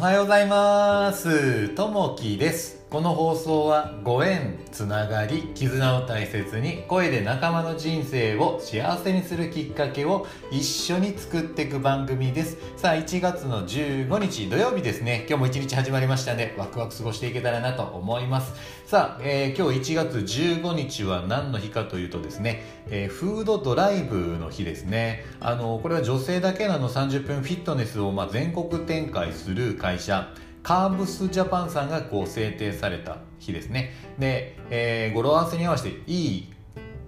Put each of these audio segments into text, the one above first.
はようございます。ともきです。この放送はご縁つながり絆を大切に声で仲間の人生を幸せにするきっかけを一緒に作っていく番組です。さあ1月の15日土曜日ですね今日も1日始まりましたねワクワク過ごしていけたらなと思います。さあ、えー、今日1月15日は何の日かというとですね、えー、フードドライブの日ですね。あのこれは女性だけの30分フィットネスをま全国展開する会社。カーブスジャパンさんがこう制定された日ですね。で、えー、語呂合わせに合わせていい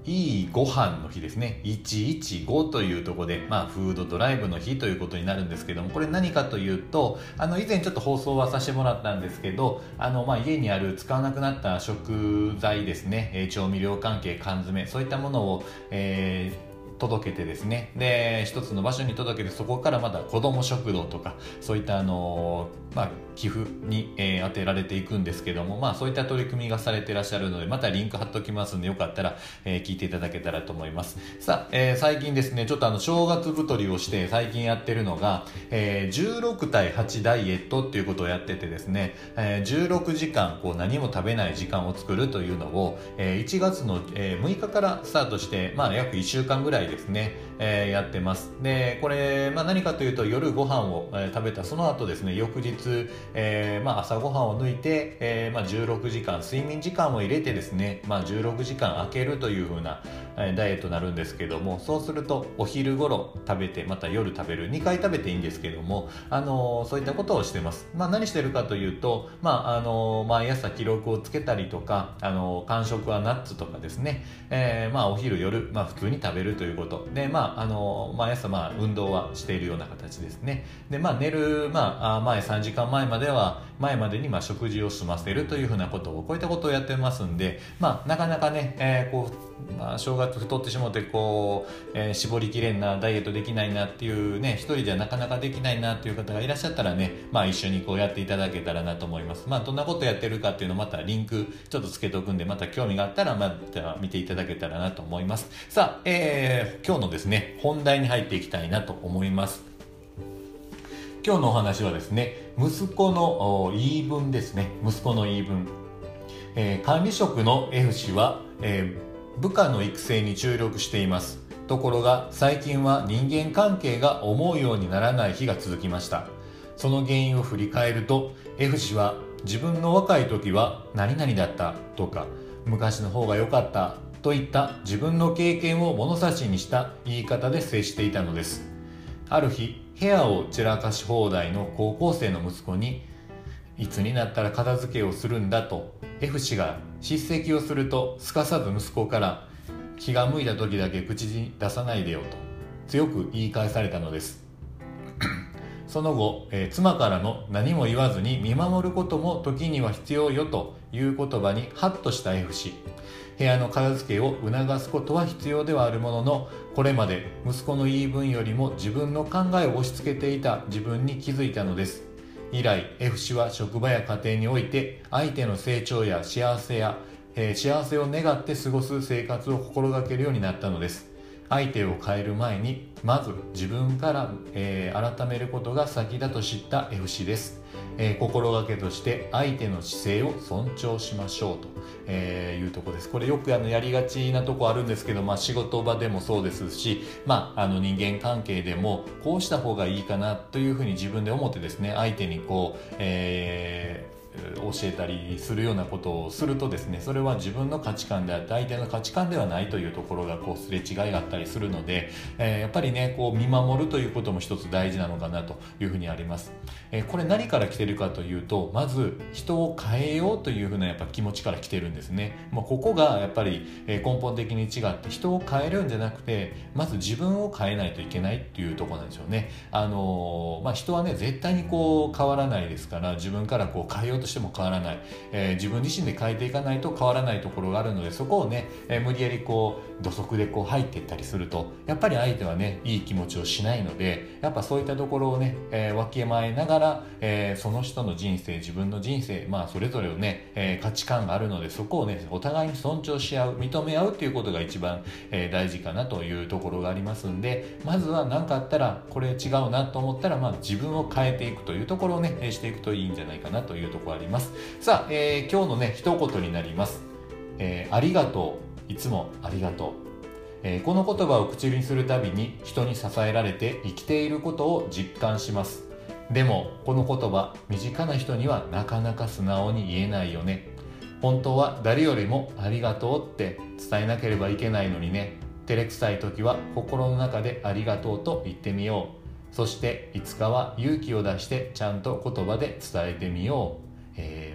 いいご飯の日ですね。115というとこで、まあ、フードドライブの日ということになるんですけども、これ何かというと、あの、以前ちょっと放送はさせてもらったんですけど、あの、まあ、家にある使わなくなった食材ですね、え調味料関係、缶詰、そういったものを、えー届けてですね。で一つの場所に届けてそこからまだ子ども食堂とかそういったあのまあ、寄付に、えー、当てられていくんですけども、まあ、そういった取り組みがされてらっしゃるのでまたリンク貼っておきますんでよかったら、えー、聞いていただけたらと思います。さあ、えー、最近ですねちょっとあの正月太りをして最近やってるのが、えー、16対8ダイエットっていうことをやっててですね、えー、16時間こう何も食べない時間を作るというのを、えー、1月の、えー、6日からスタートして、まあ、約1週間ぐらいですね、えー、やってます。でこれ、まあ、何かというと夜ご飯を、えー、食べたその後ですね翌日えー、まあ、朝ごはんを抜いて、えー、まあ、16時間睡眠時間を入れてですね、まあ、16時間空けるというふうな、ダイエットになるんですけどもそうするとお昼頃食べてまた夜食べる2回食べていいんですけども、あのそういったことをしてます、まあ、何してるかというと、まああの毎朝記録をつけたりとか、あの間食はナッツとかですね、えー、まあ、お昼夜、まあ、普通に食べるということ。で、まああの毎朝まあ運動はしているような形ですね。で、まあ、寝る、まあ、前3時間前までは前までにま食事を済ませるというふうなことをこういったことをやってますんで、まあ、なかなかね、えー、こうまあ、正月太ってしもてこう、えー、絞りきれんなダイエットできないなっていうね一人じゃなかなかできないなっていう方がいらっしゃったらね、まあ、一緒にこうやっていただけたらなと思います。まあどんなことやってるかっていうのまたリンクちょっとつけておくんでまた興味があったらまた見ていただけたらなと思います。さあ、えー、今日のですね本題に入っていきたいなと思います。今日のお話はですね息子の言い分ですね。息子の言い分、えー、管理職の F 氏は、えー、部下の育成に注力しています。ところが最近は人間関係が思うようにならない日が続きました。その原因を振り返ると F 氏は自分の若い時は何々だったとか昔の方が良かったといった自分の経験を物差しにした言い方で接していたのです。ある日部屋を散らかし放題の高校生の息子にいつになったら片付けをするんだと F 氏が叱責をするとすかさず息子から気が向いた時だけ口に出さないでよと強く言い返されたのです。その後、えー、妻からの何も言わずに見守ることも時には必要よという言葉にハッとした F 氏。部屋の片付けを促すことは必要ではあるもののこれまで息子の言い分よりも自分の考えを押し付けていた自分に気づいたのです。以来 F 氏は職場や家庭において相手の成長や幸せや、えー、幸せを願って過ごす生活を心がけるようになったのです。相手を変える前にまず自分から、えー、改めることが先だと知った F 氏です。えー、心がけとして相手の姿勢を尊重しましょうと、えー、いうとこです。これよくあのやりがちなとこあるんですけど、まあ、仕事場でもそうですし、まあ、あの人間関係でもこうした方がいいかなというふうに自分で思ってですね相手にこう、えー教えたりするようなことをするとですねそれは自分の価値観であって相手の価値観ではないというところがこうすれ違いがあったりするので、えー、やっぱりねこう見守るということも一つ大事なのかなというふうにあります、えー、これ何から来てるかというとまず人を変えようというふうなやっぱ気持ちから来てるんですね、まあ、ここがやっぱり根本的に違って人を変えるんじゃなくてまず自分を変えないといけないっていうとこなんでしょうね。あのー、まあ、人はね絶対にこう変わらないですから自分からこう変えようとしても変わらない、えー、自分自身で変えていかないと変わらないところがあるのでそこをね、えー、無理やりこう土足でこう入っていったりするとやっぱり相手はねいい気持ちをしないのでやっぱそういったところをね、えー、わきまえながら、えー、その人の人生自分の人生まあそれぞれをね、えー、価値観があるのでそこをねお互いに尊重し合う認め合うっていうことが一番、えー、大事かなというところがありますんでまずは何かあったらこれ違うなと思ったら、まあ、自分を変えていくというところをねしていくといいんじゃないかなというところあります。さあ、えー、今日のね一言になります、えー、ありがとう。いつもありがとう。えー、この言葉を口にするたびに人に支えられて生きていることを実感します。でもこの言葉身近な人にはなかなか素直に言えないよね。本当は誰よりもありがとうって伝えなければいけないのにね。照れくさい時は心の中でありがとうと言ってみよう。そしていつかは勇気を出してちゃんと言葉で伝えてみよう、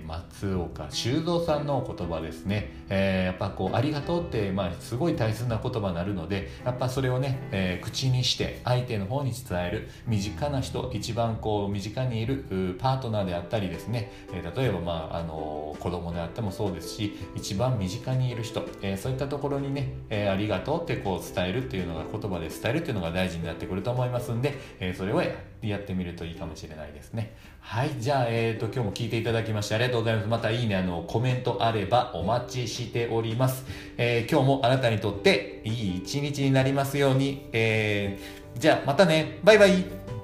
松岡修造さんの言葉ですね、えー、やっぱこうありがとうって、まあ、すごい大切な言葉になるのでやっぱそれをね、えー、口にして相手の方に伝える身近な人一番こう身近にいるパートナーであったりですね、えー、例えば、まあ、あの子供であってもそうですし一番身近にいる人、えー、そういったところにね、えー、ありがとうってこう伝えるっていうのが言葉で伝えるっていうのが大事になってくると思いますんで、えー、それをやってみるといいかもしれないですね。はいじゃあ、えーと、今日も聞いていただきましてありがとうございます。またいいねあのコメントあればお待ちしております、えー、今日もあなたにとっていい一日になりますように、えー、じゃあまたね。バイバイ。